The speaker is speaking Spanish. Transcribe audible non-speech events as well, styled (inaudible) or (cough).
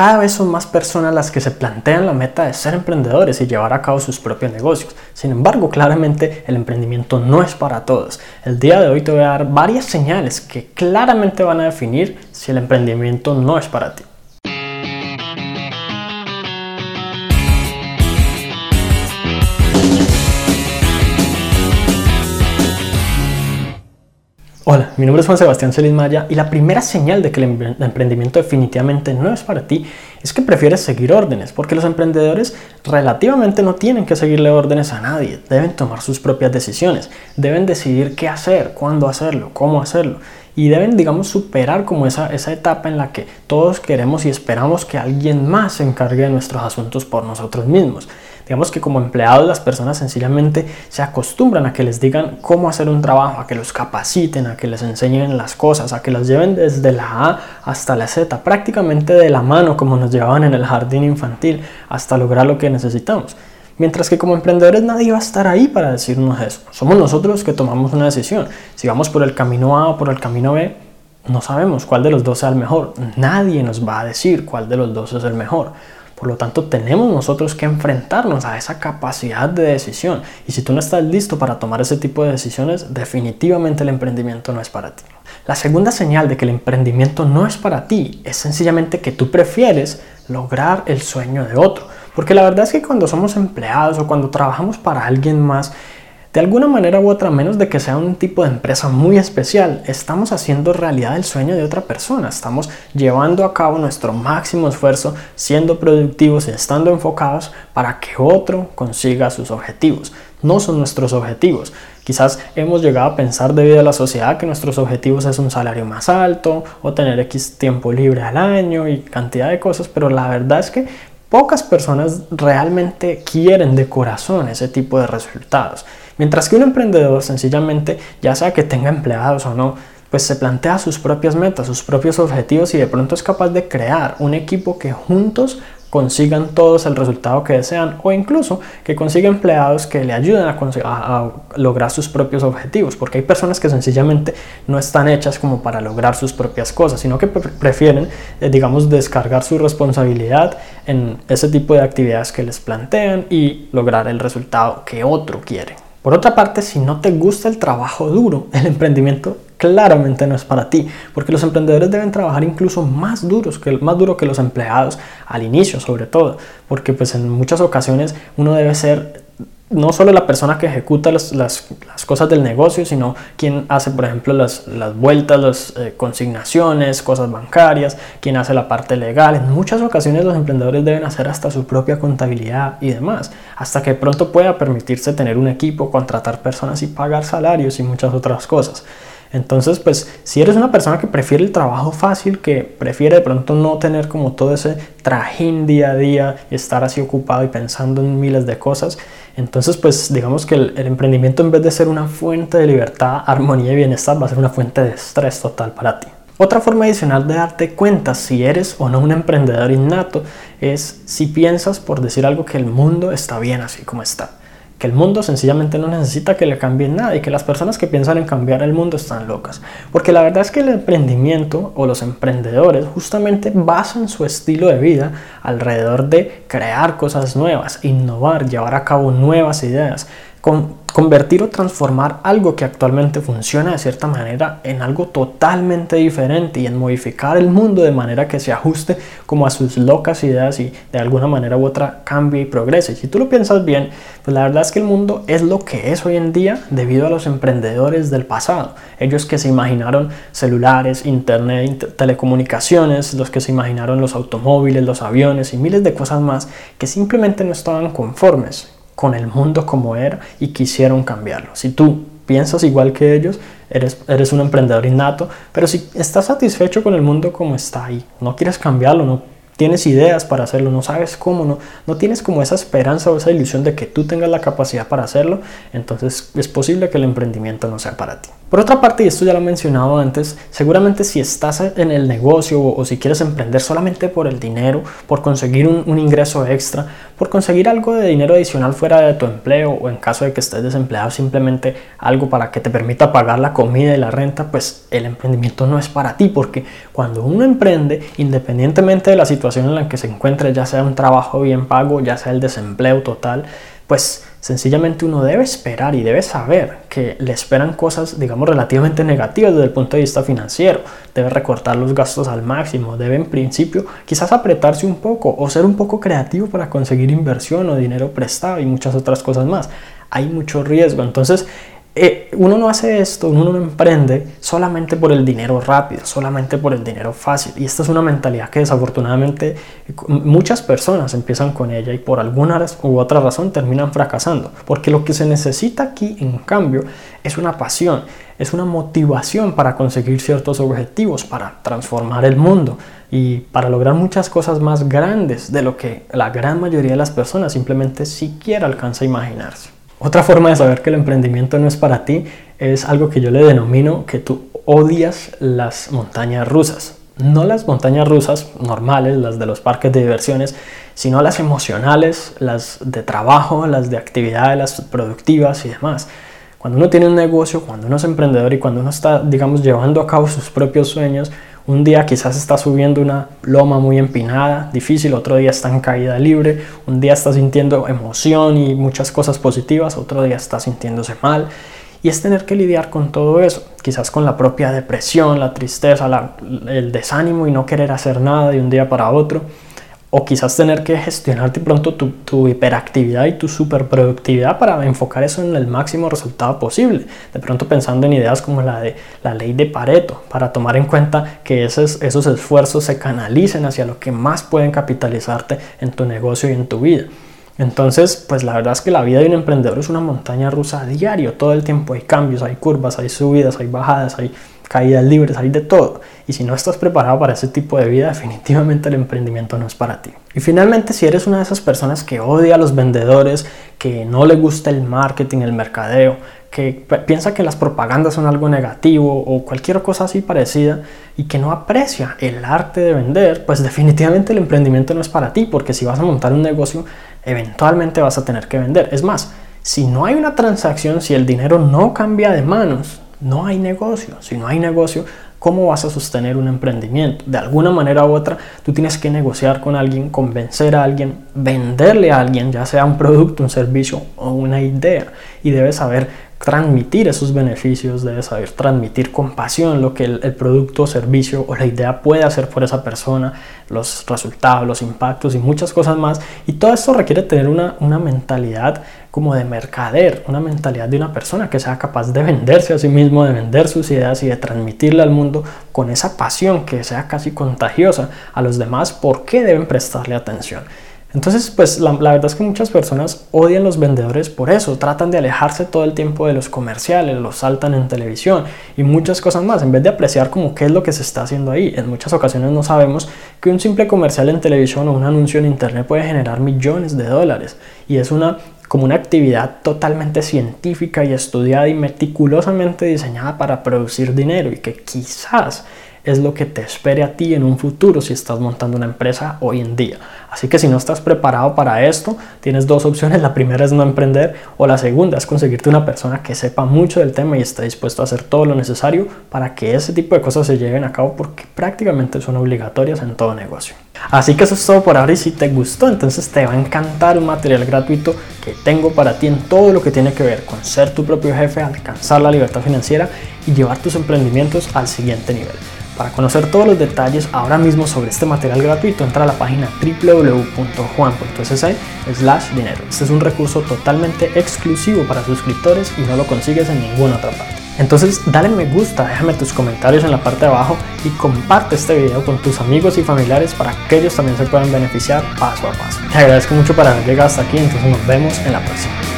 cada vez son más personas las que se plantean la meta de ser emprendedores y llevar a cabo sus propios negocios. Sin embargo, claramente el emprendimiento no es para todos. El día de hoy te voy a dar varias señales que claramente van a definir si el emprendimiento no es para ti. Hola, mi nombre es Juan Sebastián Celis Maya y la primera señal de que el emprendimiento definitivamente no es para ti es que prefieres seguir órdenes, porque los emprendedores relativamente no tienen que seguirle órdenes a nadie, deben tomar sus propias decisiones, deben decidir qué hacer, cuándo hacerlo, cómo hacerlo y deben, digamos, superar como esa, esa etapa en la que todos queremos y esperamos que alguien más se encargue de nuestros asuntos por nosotros mismos. Digamos que como empleados las personas sencillamente se acostumbran a que les digan cómo hacer un trabajo, a que los capaciten, a que les enseñen las cosas, a que las lleven desde la A hasta la Z, prácticamente de la mano como nos llevaban en el jardín infantil, hasta lograr lo que necesitamos. Mientras que como emprendedores nadie va a estar ahí para decirnos eso. Somos nosotros que tomamos una decisión. Si vamos por el camino A o por el camino B, no sabemos cuál de los dos sea el mejor. Nadie nos va a decir cuál de los dos es el mejor. Por lo tanto, tenemos nosotros que enfrentarnos a esa capacidad de decisión. Y si tú no estás listo para tomar ese tipo de decisiones, definitivamente el emprendimiento no es para ti. La segunda señal de que el emprendimiento no es para ti es sencillamente que tú prefieres lograr el sueño de otro. Porque la verdad es que cuando somos empleados o cuando trabajamos para alguien más, de alguna manera u otra, menos de que sea un tipo de empresa muy especial, estamos haciendo realidad el sueño de otra persona, estamos llevando a cabo nuestro máximo esfuerzo, siendo productivos y estando enfocados para que otro consiga sus objetivos. No son nuestros objetivos. Quizás hemos llegado a pensar debido a la sociedad que nuestros objetivos es un salario más alto o tener X tiempo libre al año y cantidad de cosas, pero la verdad es que pocas personas realmente quieren de corazón ese tipo de resultados. Mientras que un emprendedor sencillamente, ya sea que tenga empleados o no, pues se plantea sus propias metas, sus propios objetivos y de pronto es capaz de crear un equipo que juntos consigan todos el resultado que desean o incluso que consiga empleados que le ayuden a, lograr sus propios objetivos, porque hay personas que sencillamente no están hechas como para lograr sus propias cosas, sino que prefieren, eh, digamos, descargar su responsabilidad en ese tipo de actividades que les plantean y lograr el resultado que otro quiere. Por otra parte, si no te gusta el trabajo duro, (laughs) el emprendimiento claramente no es para ti, porque los emprendedores deben trabajar incluso más duros que más duro que los empleados al inicio, sobre todo, porque pues en muchas ocasiones uno debe ser no solo la persona que ejecuta las, las, cosas del negocio, sino quien hace, por ejemplo, las, las vueltas, las eh, consignaciones, cosas bancarias, quien hace la parte legal. En muchas ocasiones los emprendedores deben hacer hasta su propia contabilidad y demás, hasta que pronto pueda permitirse tener un equipo, contratar personas y pagar salarios y muchas otras cosas. Entonces, pues si eres una persona que prefiere el trabajo fácil, que prefiere de pronto no tener como todo ese trajín día a día y estar así ocupado y pensando en miles de cosas, entonces pues digamos que el, emprendimiento en vez de ser una fuente de libertad, armonía y bienestar, va a ser una fuente de estrés total para ti. Otra forma adicional de darte cuenta si eres o no un emprendedor innato es si piensas, por decir algo, que el mundo está bien así como está que el mundo sencillamente no necesita que le cambien nada y que las personas que piensan en cambiar el mundo están locas. Porque la verdad es que el emprendimiento o los emprendedores justamente basan su estilo de vida alrededor de crear cosas nuevas, innovar, llevar a cabo nuevas ideas, con convertir o transformar algo que actualmente funciona de cierta manera en algo totalmente diferente y en modificar el mundo de manera que se ajuste como a sus locas ideas y de alguna manera u otra cambie y progrese. Si tú lo piensas bien, pues la verdad es que el mundo es lo que es hoy en día debido a los emprendedores del pasado. Ellos que se imaginaron celulares, internet, telecomunicaciones, los que se imaginaron los automóviles, los aviones y miles de cosas más que simplemente no estaban conformes con el mundo como era y quisieron cambiarlo. Si tú piensas igual que ellos, eres, eres un emprendedor innato, pero si estás satisfecho con el mundo como está ahí, no quieres cambiarlo, no tienes ideas para hacerlo, no sabes cómo, no, no tienes como esa esperanza o esa ilusión de que tú tengas la capacidad para hacerlo, entonces es posible que el emprendimiento no sea para ti. Por otra parte, y esto ya lo he mencionado antes, seguramente si estás en el negocio o, si quieres emprender solamente por el dinero, por conseguir un, ingreso extra, por conseguir algo de dinero adicional fuera de tu empleo o en caso de que estés desempleado simplemente algo para que te permita pagar la comida y la renta, pues el emprendimiento no es para ti porque cuando uno emprende, independientemente de la situación situación en la que se encuentre, ya sea un trabajo bien pago, ya sea el desempleo total, pues sencillamente uno debe esperar y debe saber que le esperan cosas, digamos, relativamente negativas desde el punto de vista financiero. Debe recortar los gastos al máximo, debe en principio quizás apretarse un poco o ser un poco creativo para conseguir inversión o dinero prestado y muchas otras cosas más. Hay mucho riesgo, entonces eh, uno no hace esto, uno no emprende solamente por el dinero rápido, solamente por el dinero fácil. Y esta es una mentalidad que desafortunadamente muchas personas empiezan con ella y por alguna u otra razón terminan fracasando. Porque lo que se necesita aquí, en cambio, es una pasión, es una motivación para conseguir ciertos objetivos, para transformar el mundo y para lograr muchas cosas más grandes de lo que la gran mayoría de las personas simplemente siquiera alcanza a imaginarse. Otra forma de saber que el emprendimiento no es para ti es algo que yo le denomino que tú odias las montañas rusas. No las montañas rusas normales, las de los parques de diversiones, sino las emocionales, las de trabajo, las de actividades, las productivas y demás. Cuando uno tiene un negocio, cuando uno es emprendedor y cuando uno está, digamos, llevando a cabo sus propios sueños, un día quizás está subiendo una loma muy empinada, difícil, otro día está en caída libre, un día está sintiendo emoción y muchas cosas positivas, otro día está sintiéndose mal. Y es tener que lidiar con todo eso, quizás con la propia depresión, la tristeza, el desánimo y no querer hacer nada de un día para otro o quizás tener que gestionarte pronto tu, hiperactividad y tu superproductividad para enfocar eso en el máximo resultado posible. De pronto pensando en ideas como la de la ley de Pareto, para tomar en cuenta que esos, esos esfuerzos se canalicen hacia lo que más pueden capitalizarte en tu negocio y en tu vida. Entonces, pues la verdad es que la vida de un emprendedor es una montaña rusa a diario. Todo el tiempo hay cambios, hay curvas, hay subidas, hay bajadas, hay caídas libres, hay de todo. Y si no estás preparado para ese tipo de vida, definitivamente el emprendimiento no es para ti. Y finalmente, si eres una de esas personas que odia a los vendedores, que no le gusta el marketing, el mercadeo, que piensa que las propagandas son algo negativo o cualquier cosa así parecida y que no aprecia el arte de vender, pues definitivamente el emprendimiento no es para ti, porque si vas a montar un negocio, eventualmente vas a tener que vender. Es más, si no hay una transacción, si el dinero no cambia de manos, no hay negocio. Si no hay negocio, ¿cómo vas a sostener un emprendimiento? De alguna manera u otra, tú tienes que negociar con alguien, convencer a alguien, venderle a alguien, ya sea un producto, un servicio o una idea. Y debes saber transmitir esos beneficios, debes saber transmitir con pasión lo que el, producto, servicio o la idea puede hacer por esa persona, los resultados, los impactos y muchas cosas más. Y todo esto requiere tener una, una mentalidad como de mercader, una mentalidad de una persona que sea capaz de venderse a sí mismo, de vender sus ideas y de transmitirle al mundo con esa pasión que sea casi contagiosa a los demás, por qué deben prestarle atención. Entonces, pues la, verdad es que muchas personas odian los vendedores por eso, tratan de alejarse todo el tiempo de los comerciales, los saltan en televisión y muchas cosas más, en vez de apreciar como qué es lo que se está haciendo ahí. En muchas ocasiones no sabemos que un simple comercial en televisión o un anuncio en internet puede generar millones de dólares y es una como una actividad totalmente científica y estudiada y meticulosamente diseñada para producir dinero y que quizás es lo que te espere a ti en un futuro si estás montando una empresa hoy en día. Así que si no estás preparado para esto, tienes dos opciones. La primera es no emprender o la segunda es conseguirte una persona que sepa mucho del tema y esté dispuesto a hacer todo lo necesario para que ese tipo de cosas se lleven a cabo porque prácticamente son obligatorias en todo negocio. Así que eso es todo por ahora y si te gustó entonces te va a encantar un material gratuito que tengo para ti en todo lo que tiene que ver con ser tu propio jefe, alcanzar la libertad financiera y llevar tus emprendimientos al siguiente nivel. Para conocer todos los detalles ahora mismo sobre este material gratuito, entra a la página www.juan.sc dinero. Este es un recurso totalmente exclusivo para suscriptores y no lo consigues en ninguna otra parte. Entonces dale me gusta, déjame tus comentarios en la parte de abajo y comparte este video con tus amigos y familiares para que ellos también se puedan beneficiar paso a paso. Te agradezco mucho por haber llegado hasta aquí, entonces nos vemos en la próxima.